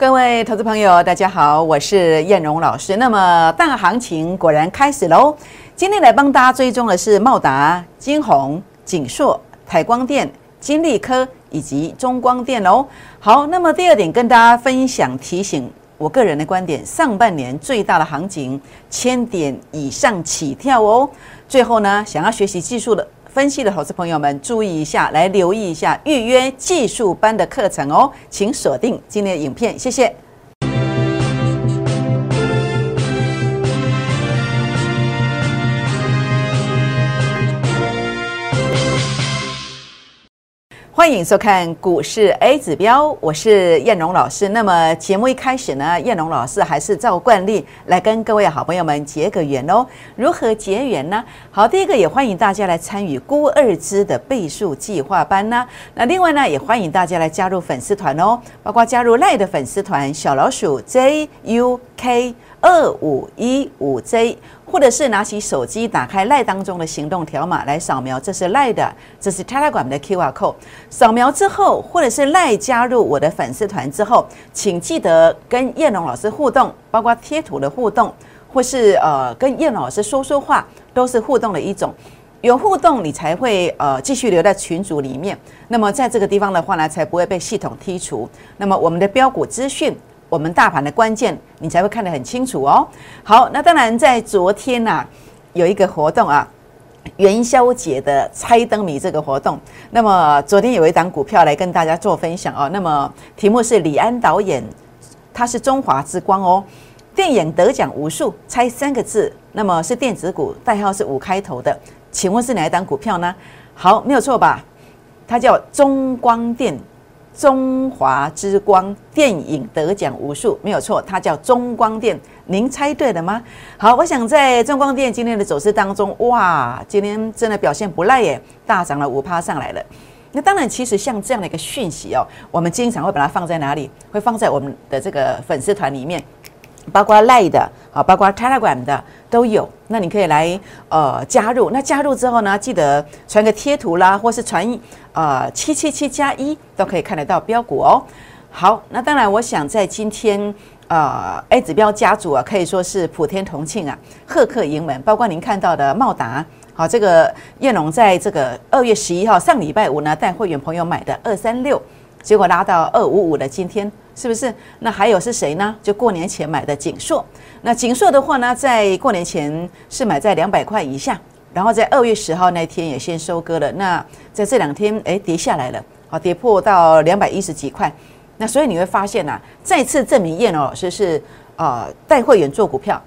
各位投资朋友，大家好，我是燕荣老师。那么大行情果然开始喽。今天来帮大家追踪的是茂达、金鸿、景硕、台光电、金利科以及中光电哦。好，那么第二点跟大家分享提醒，我个人的观点，上半年最大的行情千点以上起跳哦。最后呢，想要学习技术的。分析的投资朋友们注意一下，来留意一下预约技术班的课程哦，请锁定今天的影片，谢谢。欢迎收看股市 A 指标，我是燕荣老师。那么节目一开始呢，燕荣老师还是照惯例来跟各位好朋友们结个缘哦。如何结缘呢？好，第一个也欢迎大家来参与估二支的倍数计划班呢。那另外呢，也欢迎大家来加入粉丝团哦，包括加入赖的粉丝团小老鼠 JUK 二五一五 J。或者是拿起手机，打开赖当中的行动条码来扫描，这是赖的，这是 Telegram 的 QR code。扫描之后，或者是赖加入我的粉丝团之后，请记得跟叶龙老师互动，包括贴图的互动，或是呃跟叶龙老师说说话，都是互动的一种。有互动，你才会呃继续留在群组里面。那么在这个地方的话呢，才不会被系统剔除。那么我们的标股资讯。我们大盘的关键，你才会看得很清楚哦。好，那当然在昨天呐，有一个活动啊，元宵节的猜灯谜这个活动。那么昨天有一档股票来跟大家做分享哦。那么题目是李安导演，他是中华之光哦，电影得奖无数，猜三个字。那么是电子股，代号是五开头的，请问是哪一档股票呢？好，没有错吧？它叫中光电。中华之光电影得奖无数，没有错，它叫中光电。您猜对了吗？好，我想在中光电今天的走势当中，哇，今天真的表现不赖耶，大涨了五趴上来了。那当然，其实像这样的一个讯息哦，我们经常会把它放在哪里？会放在我们的这个粉丝团里面。包括 Line 的，好，包括 Telegram 的都有。那你可以来呃加入。那加入之后呢，记得传个贴图啦，或是传呃七七七加一都可以看得到标股哦。好，那当然，我想在今天呃 A 指标家族啊，可以说是普天同庆啊，贺客盈门。包括您看到的茂达，好，这个叶龙在这个二月十一号上礼拜五呢，带会员朋友买的二三六，结果拉到二五五的今天。是不是？那还有是谁呢？就过年前买的锦硕。那锦硕的话呢，在过年前是买在两百块以下，然后在二月十号那天也先收割了。那在这两天，哎，跌下来了，好，跌破到两百一十几块。那所以你会发现呐，再次证明叶老师是呃带会员做股票，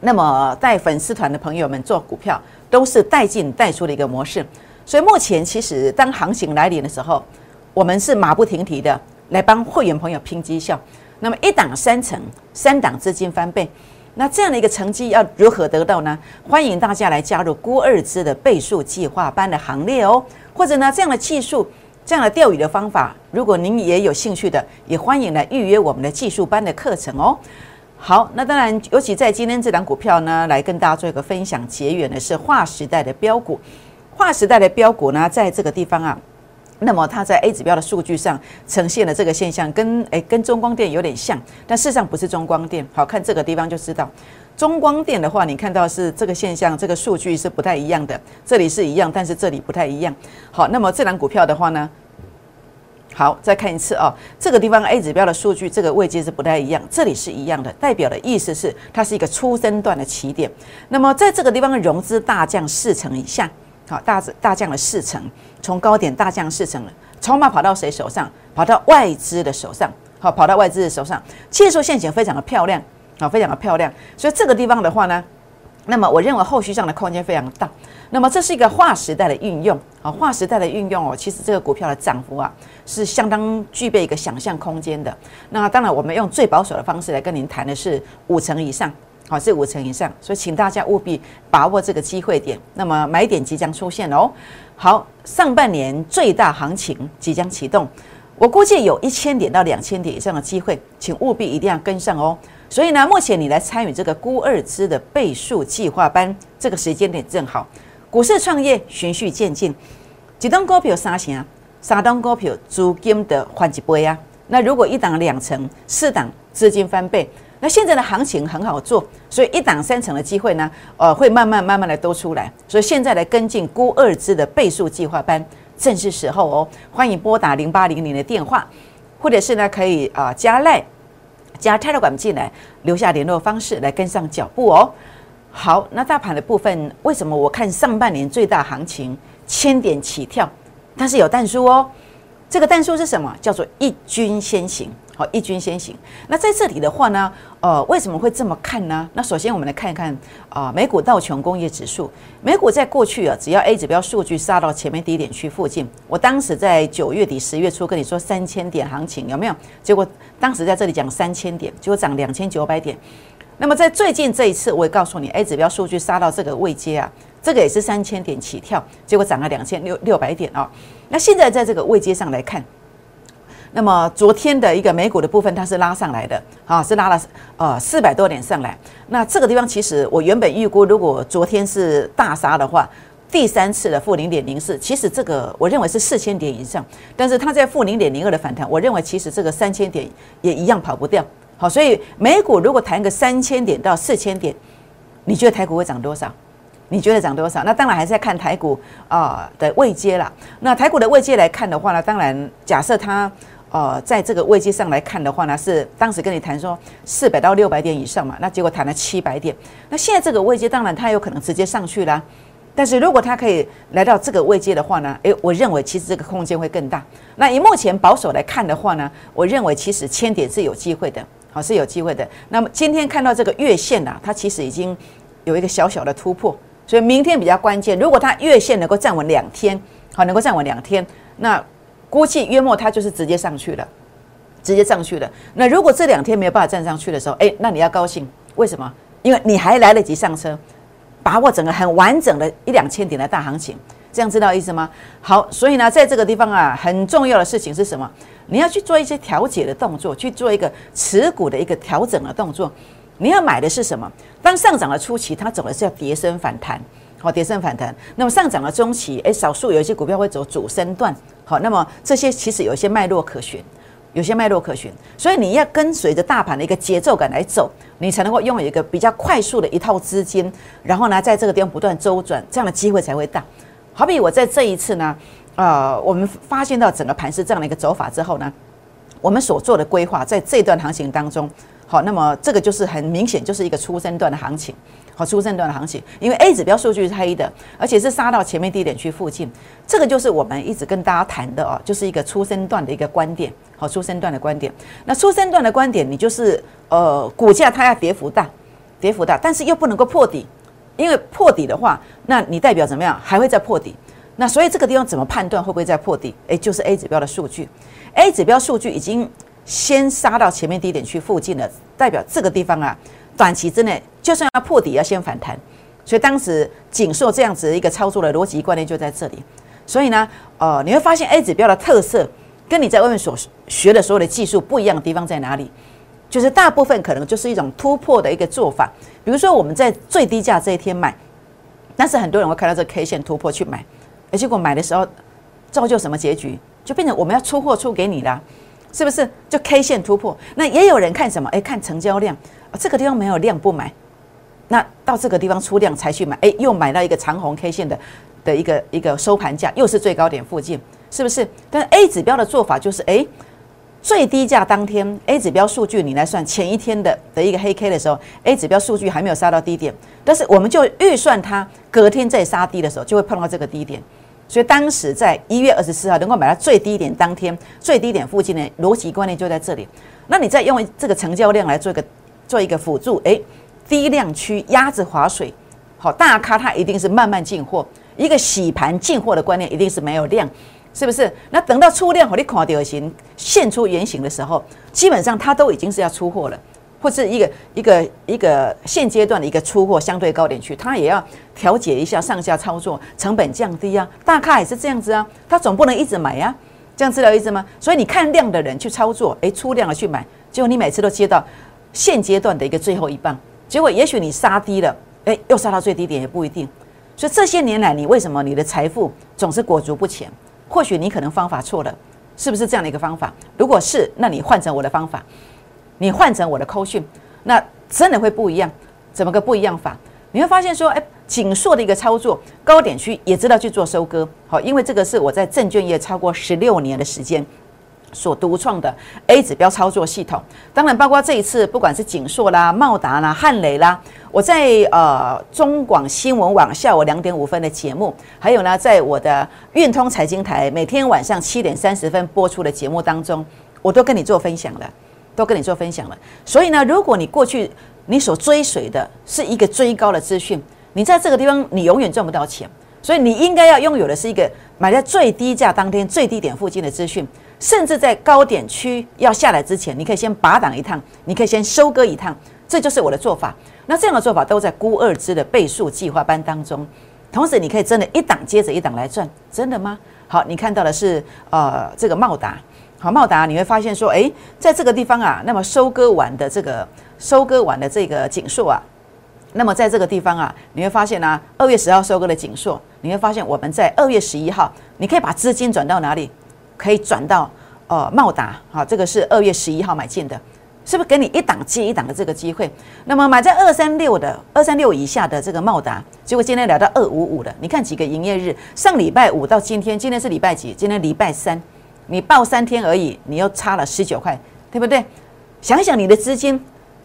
那么带粉丝团的朋友们做股票都是带进带出的一个模式。所以目前其实当行情来临的时候，我们是马不停蹄的。来帮会员朋友拼绩效，那么一档三成，三档资金翻倍，那这样的一个成绩要如何得到呢？欢迎大家来加入郭二支的倍数计划班的行列哦，或者呢这样的技术，这样的钓鱼的方法，如果您也有兴趣的，也欢迎来预约我们的技术班的课程哦。好，那当然，尤其在今天这档股票呢，来跟大家做一个分享结缘的是划时代的标股，划时代的标股呢，在这个地方啊。那么它在 A 指标的数据上呈现的这个现象，跟诶跟中光电有点像，但事实上不是中光电。好看这个地方就知道，中光电的话，你看到是这个现象，这个数据是不太一样的。这里是一样，但是这里不太一样。好，那么这档股票的话呢，好再看一次啊，这个地方 A 指标的数据这个位置是不太一样，这里是一样的，代表的意思是它是一个初升段的起点。那么在这个地方融资大降四成以下。好，大大降了四成，从高点大降四成了，筹码跑到谁手上？跑到外资的手上。好，跑到外资的手上，技术陷阱非常的漂亮，好，非常的漂亮。所以这个地方的话呢，那么我认为后续上的空间非常大。那么这是一个划时代的运用，啊，划时代的运用哦，其实这个股票的涨幅啊，是相当具备一个想象空间的。那当然，我们用最保守的方式来跟您谈的是五成以上。好，是五成以上，所以请大家务必把握这个机会点。那么买点即将出现哦。好，上半年最大行情即将启动，我估计有一千点到两千点以上的机会，请务必一定要跟上哦。所以呢，目前你来参与这个估二支的倍数计划班，这个时间点正好。股市创业循序渐进，几档股票三成，三档股票资金的换一倍啊。那如果一档两成，四档资金翻倍，那现在的行情很好做，所以一档三成的机会呢，呃，会慢慢慢慢的都出来。所以现在来跟进估二支的倍数计划班，正是时候哦。欢迎拨打零八零零的电话，或者是呢可以啊加赖加 Telegram 进来，留下联络方式来跟上脚步哦。好，那大盘的部分，为什么我看上半年最大行情千点起跳，但是有淡书哦？这个淡书是什么？叫做一军先行。好，一军先行。那在这里的话呢，呃，为什么会这么看呢？那首先我们来看一看啊，美股道琼工业指数，美股在过去啊，只要 A 指标数据杀到前面低点区附近，我当时在九月底十月初跟你说三千点行情有没有？结果当时在这里讲三千点，结果涨两千九百点。那么在最近这一次，我也告诉你，A 指标数据杀到这个位阶啊，这个也是三千点起跳，结果涨了两千六六百点啊。那现在在这个位阶上来看，那么昨天的一个美股的部分，它是拉上来的啊，是拉了呃四百多点上来。那这个地方其实我原本预估，如果昨天是大杀的话，第三次的负零点零四，其实这个我认为是四千点以上，但是它在负零点零二的反弹，我认为其实这个三千点也一样跑不掉。好，所以美股如果谈个三千点到四千点，你觉得台股会涨多少？你觉得涨多少？那当然还是要看台股啊的位阶啦。那台股的位阶来看的话呢，当然假设它呃在这个位阶上来看的话呢，是当时跟你谈说四百到六百点以上嘛，那结果谈了七百点。那现在这个位阶当然它有可能直接上去啦。但是如果它可以来到这个位阶的话呢，诶，我认为其实这个空间会更大。那以目前保守来看的话呢，我认为其实千点是有机会的。好是有机会的。那么今天看到这个月线呐，它其实已经有一个小小的突破，所以明天比较关键。如果它月线能够站稳两天，好，能够站稳两天，那估计约莫它就是直接上去了，直接上去了。那如果这两天没有办法站上去的时候，哎，那你要高兴，为什么？因为你还来得及上车，把握整个很完整的一两千点的大行情，这样知道意思吗？好，所以呢，在这个地方啊，很重要的事情是什么？你要去做一些调节的动作，去做一个持股的一个调整的动作。你要买的是什么？当上涨的初期，它走的是要跌升反弹，好，跌升反弹。那么上涨的中期，诶，少数有一些股票会走主升段，好，那么这些其实有一些脉络可循，有些脉络可循。所以你要跟随着大盘的一个节奏感来走，你才能够拥有一个比较快速的一套资金，然后呢，在这个地方不断周转，这样的机会才会大。好比我在这一次呢。呃，我们发现到整个盘是这样的一个走法之后呢，我们所做的规划在这段行情当中，好，那么这个就是很明显就是一个初升段的行情，好，初升段的行情，因为 A 指标数据是黑的，而且是杀到前面低点区附近，这个就是我们一直跟大家谈的哦，就是一个初升段的一个观点，好，初升段的观点。那初升段的观点，你就是呃，股价它要跌幅大，跌幅大，但是又不能够破底，因为破底的话，那你代表怎么样？还会再破底。那所以这个地方怎么判断会不会再破底？诶，就是 A 指标的数据，A 指标数据已经先杀到前面低点区附近的，代表这个地方啊，短期之内就算要破底，要先反弹。所以当时锦硕这样子一个操作的逻辑观念就在这里。所以呢，呃，你会发现 A 指标的特色跟你在外面所学的所有的技术不一样的地方在哪里？就是大部分可能就是一种突破的一个做法。比如说我们在最低价这一天买，但是很多人会看到这 K 线突破去买。而结果买的时候，造就什么结局？就变成我们要出货出给你啦，是不是？就 K 线突破，那也有人看什么？哎，看成交量，这个地方没有量不买，那到这个地方出量才去买，哎，又买到一个长红 K 线的的一个一个收盘价，又是最高点附近，是不是？但 A 指标的做法就是，哎，最低价当天 A 指标数据你来算前一天的的一个黑 K 的时候，A 指标数据还没有杀到低点，但是我们就预算它隔天再杀低的时候，就会碰到这个低点。所以当时在一月二十四号能够买到最低点，当天最低点附近的逻辑观念就在这里。那你再用这个成交量来做一个做一个辅助，哎，低量区鸭子划水，好大咖它一定是慢慢进货，一个洗盘进货的观念一定是没有量，是不是？那等到出量和你看到形现出原形的时候，基本上它都已经是要出货了。或是一个一个一个现阶段的一个出货相对高点去，它也要调节一下上下操作，成本降低啊。大咖也是这样子啊，他总不能一直买呀，这样知道意思吗？所以你看量的人去操作，诶，出量了去买，结果你每次都接到现阶段的一个最后一棒，结果也许你杀低了，诶，又杀到最低点也不一定。所以这些年来，你为什么你的财富总是裹足不前？或许你可能方法错了。是不是这样的一个方法？如果是，那你换成我的方法，你换成我的扣讯，那真的会不一样。怎么个不一样法？你会发现说，哎，紧缩的一个操作，高点区也知道去做收割，好，因为这个是我在证券业超过十六年的时间所独创的 A 指标操作系统。当然，包括这一次，不管是紧缩啦、茂达啦、汉雷啦，我在呃中广新闻网下午两点五分的节目，还有呢，在我的运通财经台每天晚上七点三十分播出的节目当中，我都跟你做分享了，都跟你做分享了。所以呢，如果你过去你所追随的是一个追高的资讯，你在这个地方你永远赚不到钱，所以你应该要拥有的是一个买在最低价当天最低点附近的资讯，甚至在高点区要下来之前，你可以先拔档一趟，你可以先收割一趟，这就是我的做法。那这样的做法都在估二支的倍数计划班当中，同时你可以真的一档接着一档来赚，真的吗？好，你看到的是呃这个茂达，好茂达你会发现说，诶，在这个地方啊，那么收割完的这个。收割完的这个锦硕啊，那么在这个地方啊，你会发现呢，二月十号收割的锦硕，你会发现我们在二月十一号，你可以把资金转到哪里？可以转到呃茂达，好，这个是二月十一号买进的，是不是给你一档接一档的这个机会？那么买在二三六的二三六以下的这个茂达，结果今天来到二五五的，你看几个营业日，上礼拜五到今天，今天是礼拜几？今天礼拜三，你报三天而已，你又差了十九块，对不对？想想你的资金。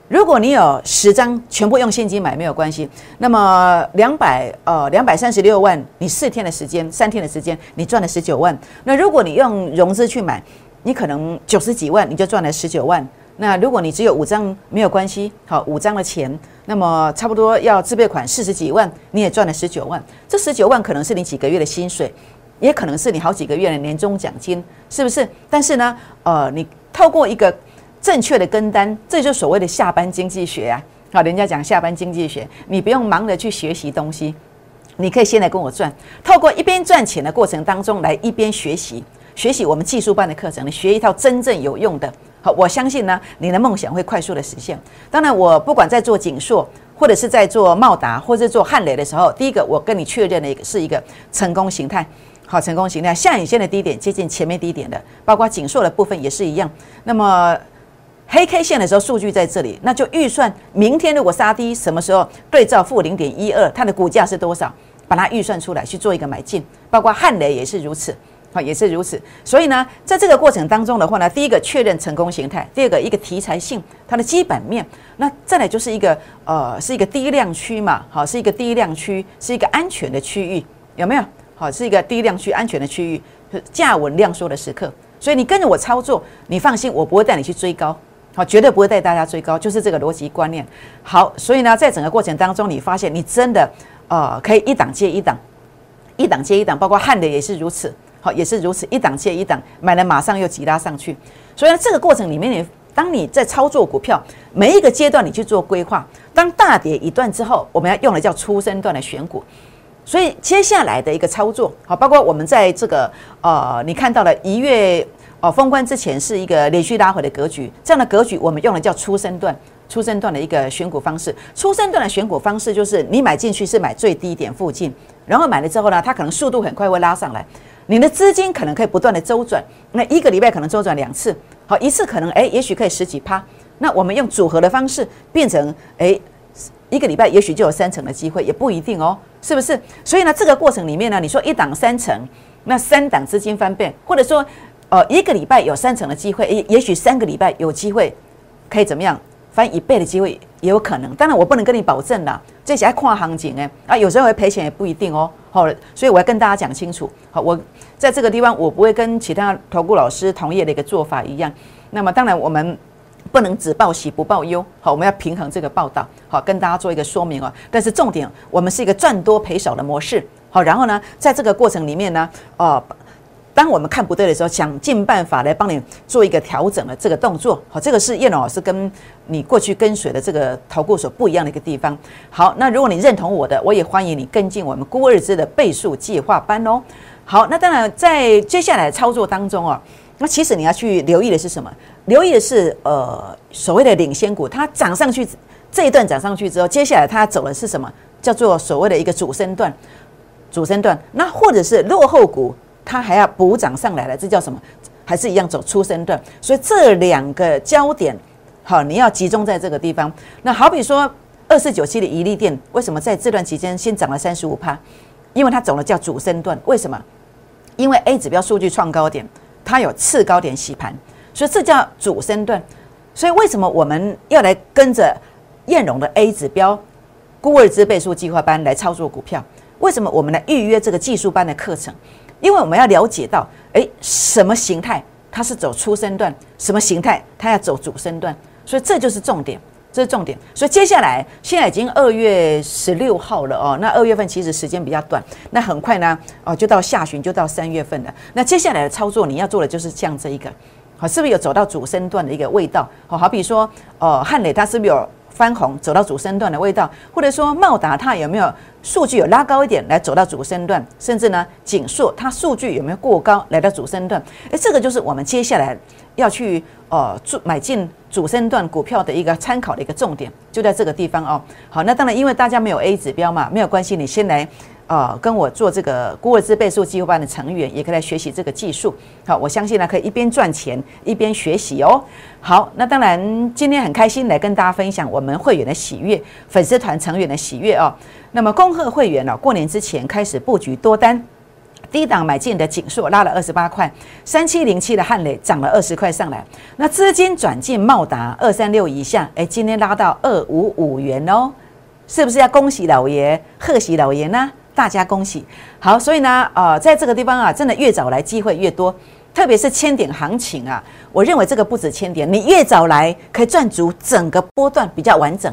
如果你有十张全部用现金买没有关系，那么两百呃两百三十六万，你四天的时间，三天的时间，你赚了十九万。那如果你用融资去买，你可能九十几万你就赚了十九万。那如果你只有五张没有关系，好五张的钱，那么差不多要自备款四十几万，你也赚了十九万。这十九万可能是你几个月的薪水，也可能是你好几个月的年终奖金，是不是？但是呢，呃，你透过一个。正确的跟单，这就是所谓的下班经济学啊！好，人家讲下班经济学，你不用忙着去学习东西，你可以先来跟我赚。透过一边赚钱的过程当中，来一边学习，学习我们技术班的课程，你学一套真正有用的。好，我相信呢，你的梦想会快速的实现。当然，我不管在做锦硕，或者是在做茂达，或者做汉雷的时候，第一个我跟你确认的一个是一个成功形态。好，成功形态下影线的低点接近前面低点的，包括紧缩的部分也是一样。那么黑 K 线的时候，数据在这里，那就预算明天如果杀低，什么时候对照负零点一二，它的股价是多少，把它预算出来去做一个买进，包括汉雷也是如此，好也是如此。所以呢，在这个过程当中的话呢，第一个确认成功形态，第二个一个题材性，它的基本面，那再来就是一个呃是一个低量区嘛，好是一个低量区，是一个安全的区域，有没有？好是一个低量区安全的区域，价稳量缩的时刻。所以你跟着我操作，你放心，我不会带你去追高。好，绝对不会带大家追高，就是这个逻辑观念。好，所以呢，在整个过程当中，你发现你真的，呃，可以一档接一档，一档接一档，包括汉的也是如此，好，也是如此，一档接一档，买了马上又急拉上去。所以呢，这个过程里面，你当你在操作股票，每一个阶段你去做规划，当大跌一段之后，我们要用的叫出生段的选股。所以接下来的一个操作，好，包括我们在这个，呃，你看到了一月。哦，封关之前是一个连续拉回的格局，这样的格局我们用的叫出生段，出生段的一个选股方式。出生段的选股方式就是你买进去是买最低点附近，然后买了之后呢，它可能速度很快会拉上来，你的资金可能可以不断的周转，那一个礼拜可能周转两次，好一次可能哎，也许可以十几趴。那我们用组合的方式变成哎，一个礼拜也许就有三成的机会，也不一定哦，是不是？所以呢，这个过程里面呢，你说一档三成，那三档资金翻倍，或者说。呃，一个礼拜有三成的机会，也也许三个礼拜有机会可以怎么样翻一倍的机会也有可能。当然，我不能跟你保证啦，这些跨行情哎啊，有时候会赔钱也不一定哦。好，所以我要跟大家讲清楚。好，我在这个地方我不会跟其他投顾老师同业的一个做法一样。那么，当然我们不能只报喜不报忧。好，我们要平衡这个报道。好，跟大家做一个说明哦。但是重点，我们是一个赚多赔少的模式。好，然后呢，在这个过程里面呢，哦。当我们看不对的时候，想尽办法来帮你做一个调整的这个动作。好，这个是叶老师跟你过去跟随的这个投顾所不一样的一个地方。好，那如果你认同我的，我也欢迎你跟进我们孤日之的倍数计划班哦。好，那当然在接下来操作当中哦，那其实你要去留意的是什么？留意的是呃所谓的领先股，它涨上去这一段涨上去之后，接下来它走的是什么？叫做所谓的一个主升段，主升段。那或者是落后股。它还要补涨上来了，这叫什么？还是一样走出生段，所以这两个焦点，好，你要集中在这个地方。那好比说二四九七的宜利店，为什么在这段期间先涨了三十五趴？因为它走了叫主升段，为什么？因为 A 指标数据创高点，它有次高点洗盘，所以这叫主升段。所以为什么我们要来跟着燕荣的 A 指标估二之倍数计划班来操作股票？为什么我们来预约这个技术班的课程？因为我们要了解到，诶，什么形态它是走初升段，什么形态它要走主升段，所以这就是重点，这是重点。所以接下来现在已经二月十六号了哦，那二月份其实时间比较短，那很快呢，哦，就到下旬就到三月份了。那接下来的操作你要做的就是像这一个，好，是不是有走到主升段的一个味道？好，好比说，哦，汉磊他是不是有？翻红走到主升段的味道，或者说茂达它有没有数据有拉高一点来走到主升段，甚至呢锦硕它数据有没有过高来到主升段？诶，这个就是我们接下来要去呃做买进主升段股票的一个参考的一个重点，就在这个地方哦。好，那当然因为大家没有 A 指标嘛，没有关系，你先来。啊，跟我做这个孤尔兹倍数计划班的成员，也可以来学习这个技术。好，我相信呢，可以一边赚钱一边学习哦。好，那当然今天很开心来跟大家分享我们会员的喜悦，粉丝团成员的喜悦哦。那么恭贺会员呢，过年之前开始布局多单，低档买进的景硕拉了二十八块，三七零七的汉磊涨了二十块上来。那资金转进茂达二三六以下，哎，今天拉到二五五元哦，是不是要恭喜老爷，贺喜老爷呢？大家恭喜，好，所以呢，呃，在这个地方啊，真的越早来机会越多，特别是千点行情啊，我认为这个不止千点，你越早来可以赚足整个波段比较完整。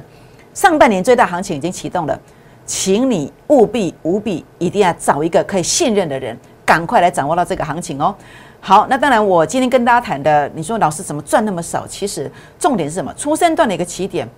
上半年最大行情已经启动了，请你务必务必一定要找一个可以信任的人，赶快来掌握到这个行情哦。好，那当然我今天跟大家谈的，你说老师怎么赚那么少？其实重点是什么？出生段的一个起点，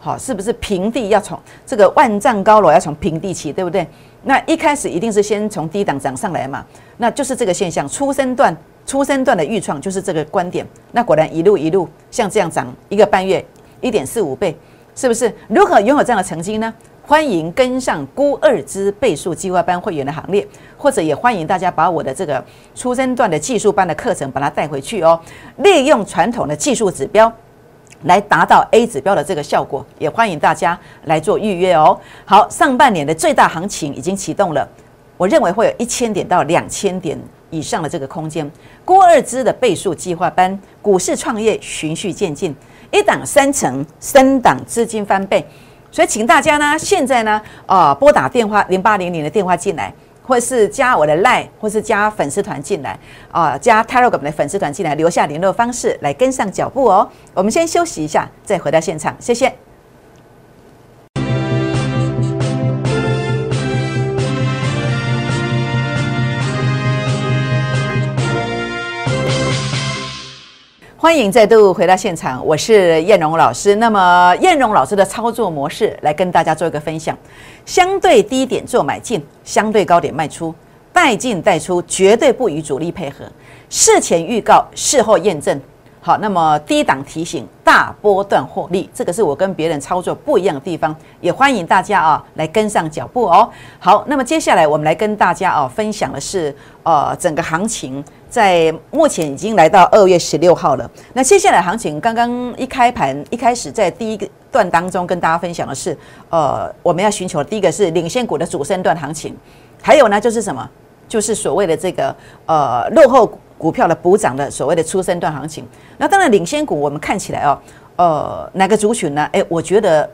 好，是不是平地要从这个万丈高楼要从平地起，对不对？那一开始一定是先从低档涨上来嘛，那就是这个现象。初升段、初升段的预创就是这个观点。那果然一路一路像这样涨一个半月，一点四五倍，是不是？如何拥有这样的成绩呢？欢迎跟上估二之倍数计划班会员的行列，或者也欢迎大家把我的这个初升段的技术班的课程把它带回去哦。利用传统的技术指标。来达到 A 指标的这个效果，也欢迎大家来做预约哦。好，上半年的最大行情已经启动了，我认为会有一千点到两千点以上的这个空间。郭二之的倍数计划班，股市创业循序渐进，一档三成，三档资金翻倍，所以请大家呢，现在呢，啊，拨打电话零八零零的电话进来。或是加我的 line，或是加粉丝团进来啊，加 Telegram 的粉丝团进来，留下联络方式来跟上脚步哦。我们先休息一下，再回到现场，谢谢。欢迎再度回到现场，我是燕荣老师。那么燕荣老师的操作模式来跟大家做一个分享：相对低点做买进，相对高点卖出，带进带出，绝对不与主力配合。事前预告，事后验证。好，那么低档提醒，大波段获利，这个是我跟别人操作不一样的地方，也欢迎大家啊来跟上脚步哦。好，那么接下来我们来跟大家啊分享的是，呃，整个行情在目前已经来到二月十六号了。那接下来行情刚刚一开盘一开始在第一个段当中跟大家分享的是，呃，我们要寻求第一个是领先股的主升段行情，还有呢就是什么，就是所谓的这个呃落后。股票的补涨的所谓的初升段行情，那当然领先股我们看起来哦，呃，哪个族群呢？诶，我觉得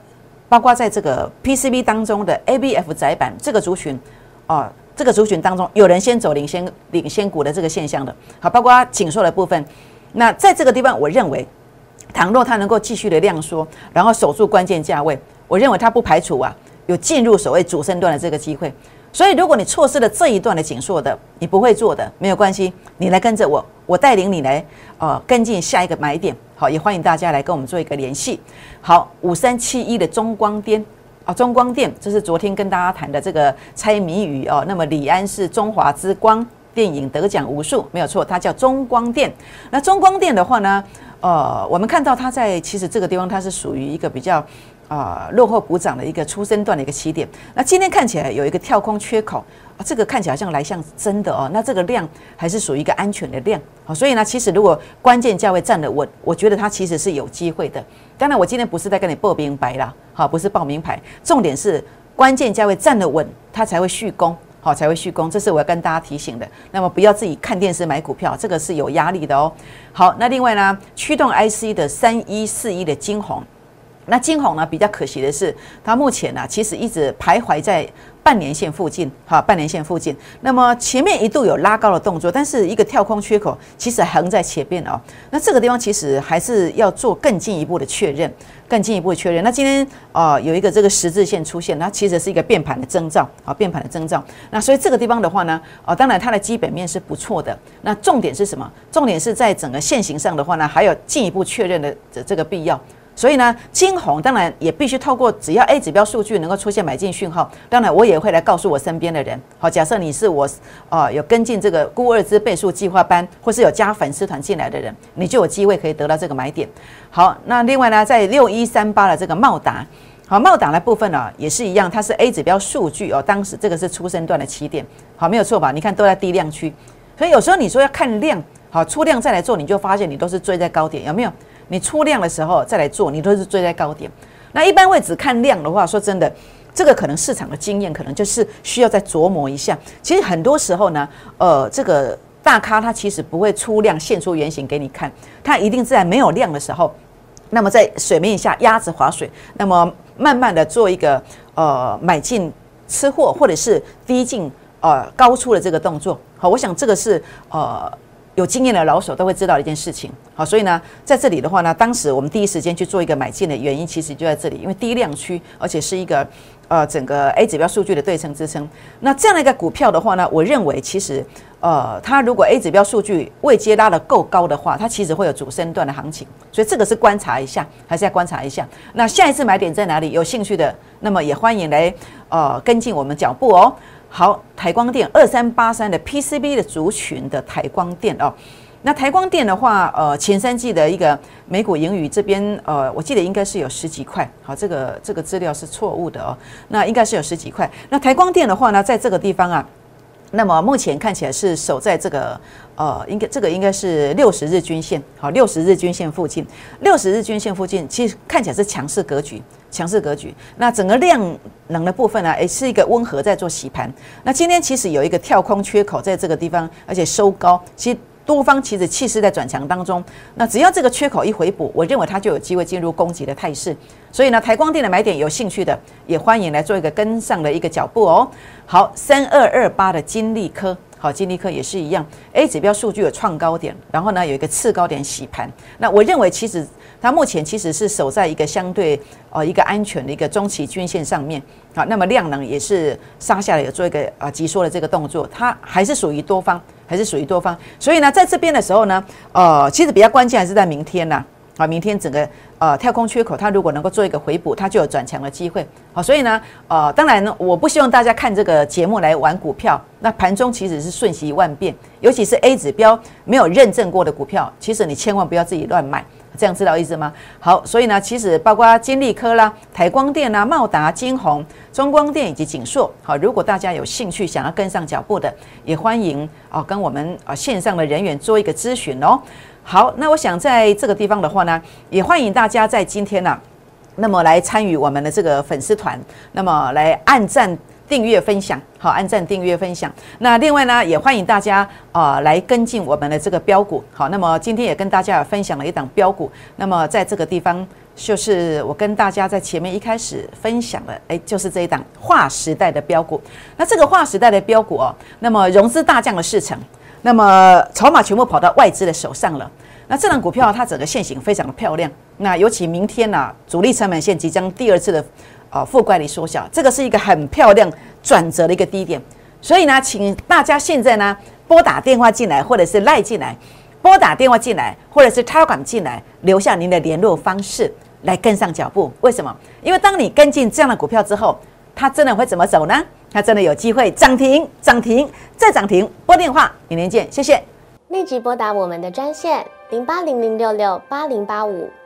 包括在这个 PCB 当中的 ABF 窄板这个族群，哦，这个族群当中有人先走领先领先股的这个现象的，好，包括紧缩的部分。那在这个地方，我认为，倘若它能够继续的量缩，然后守住关键价位，我认为它不排除啊有进入所谓主升段的这个机会。所以，如果你错失了这一段的紧缩的，你不会做的，没有关系，你来跟着我，我带领你来，呃，跟进下一个买点。好，也欢迎大家来跟我们做一个联系。好，五三七一的中光电啊，中光电，这是昨天跟大家谈的这个猜谜语哦。那么李安是中华之光电影得奖无数，没有错，它叫中光电。那中光电的话呢，呃，我们看到它在其实这个地方它是属于一个比较啊落后补涨的一个出生段的一个起点。那今天看起来有一个跳空缺口啊，这个看起来像来像真的哦。那这个量还是属于一个安全的量啊，所以呢，其实如果关键价位站得稳，我觉得它其实是有机会的。当然，我今天不是在跟你报名白啦，好，不是报名牌，重点是关键价位站得稳，它才会续攻。好，才会续攻，这是我要跟大家提醒的。那么不要自己看电视买股票，这个是有压力的哦。好，那另外呢，驱动 IC 的三一四一的金红，那金红呢比较可惜的是，它目前呢其实一直徘徊在。半年线附近，哈，半年线附近。那么前面一度有拉高的动作，但是一个跳空缺口其实横在前面哦。那这个地方其实还是要做更进一步的确认，更进一步的确认。那今天啊有一个这个十字线出现，它其实是一个变盘的征兆啊，变盘的征兆。那所以这个地方的话呢，啊，当然它的基本面是不错的。那重点是什么？重点是在整个线型上的话呢，还有进一步确认的这这个必要。所以呢，金红当然也必须透过只要 A 指标数据能够出现买进讯号，当然我也会来告诉我身边的人。好，假设你是我啊有跟进这个估二支倍数计划班，或是有加粉丝团进来的人，你就有机会可以得到这个买点。好，那另外呢，在六一三八的这个茂达，好茂达的部分呢也是一样，它是 A 指标数据哦，当时这个是出生段的起点，好没有错吧？你看都在低量区，所以有时候你说要看量，好出量再来做，你就发现你都是追在高点，有没有？你出量的时候再来做，你都是追在高点。那一般会只看量的话，说真的，这个可能市场的经验可能就是需要再琢磨一下。其实很多时候呢，呃，这个大咖他其实不会出量现出原形给你看，他一定在没有量的时候，那么在水面下鸭子划水，那么慢慢的做一个呃买进吃货或者是低进呃高出的这个动作。好，我想这个是呃。有经验的老手都会知道一件事情，好，所以呢，在这里的话呢，当时我们第一时间去做一个买进的原因，其实就在这里，因为低量区，而且是一个呃整个 A 指标数据的对称支撑。那这样的一个股票的话呢，我认为其实呃，它如果 A 指标数据未接拉的够高的话，它其实会有主升段的行情，所以这个是观察一下，还是要观察一下。那下一次买点在哪里？有兴趣的，那么也欢迎来呃跟进我们脚步哦。好，台光电二三八三的 PCB 的族群的台光电哦，那台光电的话，呃，前三季的一个美股盈余这边，呃，我记得应该是有十几块。好，这个这个资料是错误的哦，那应该是有十几块。那台光电的话呢，在这个地方啊。那么目前看起来是守在这个呃，应该这个应该是六十日均线，好，六十日均线附近，六十日均线附近其实看起来是强势格局，强势格局。那整个量能的部分呢，诶，是一个温和在做洗盘。那今天其实有一个跳空缺口在这个地方，而且收高，其实。多方其实气势在转强当中，那只要这个缺口一回补，我认为它就有机会进入攻击的态势。所以呢，台光电的买点有兴趣的，也欢迎来做一个跟上的一个脚步哦。好，三二二八的金利科，好，金利科也是一样，A 指标数据有创高点，然后呢有一个次高点洗盘。那我认为其实它目前其实是守在一个相对呃一个安全的一个中期均线上面。好，那么量能也是杀下来有做一个啊急缩的这个动作，它还是属于多方。还是属于多方，所以呢，在这边的时候呢，呃，其实比较关键还是在明天呐，啊，明天整个呃跳空缺口，它如果能够做一个回补，它就有转强的机会，好，所以呢，呃，当然呢，我不希望大家看这个节目来玩股票，那盘中其实是瞬息万变，尤其是 A 指标没有认证过的股票，其实你千万不要自己乱买。这样知道意思吗？好，所以呢，其实包括金利科啦、台光电啦、茂达、金鸿、中光电以及景硕，好，如果大家有兴趣想要跟上脚步的，也欢迎啊跟我们啊线上的人员做一个咨询哦。好，那我想在这个地方的话呢，也欢迎大家在今天呢，那么来参与我们的这个粉丝团，那么来按赞。订阅分享，好，按赞订阅分享。那另外呢，也欢迎大家啊来跟进我们的这个标股。好，那么今天也跟大家分享了一档标股。那么在这个地方，就是我跟大家在前面一开始分享的，哎，就是这一档划时代的标股。那这个划时代的标股哦，那么融资大降的事成，那么筹码全部跑到外资的手上了。那这档股票它整个线型非常的漂亮。那尤其明天呢，主力成本线即将第二次的。啊，负乖离缩小，这个是一个很漂亮转折的一个低点，所以呢，请大家现在呢拨打电话进来，或者是赖进来，拨打电话进来，或者是 Telegram 进来，留下您的联络方式，来跟上脚步。为什么？因为当你跟进这样的股票之后，它真的会怎么走呢？它真的有机会涨停，涨停再涨停。拨电话，明天见，谢谢。立即拨打我们的专线。零八零零六六八零八五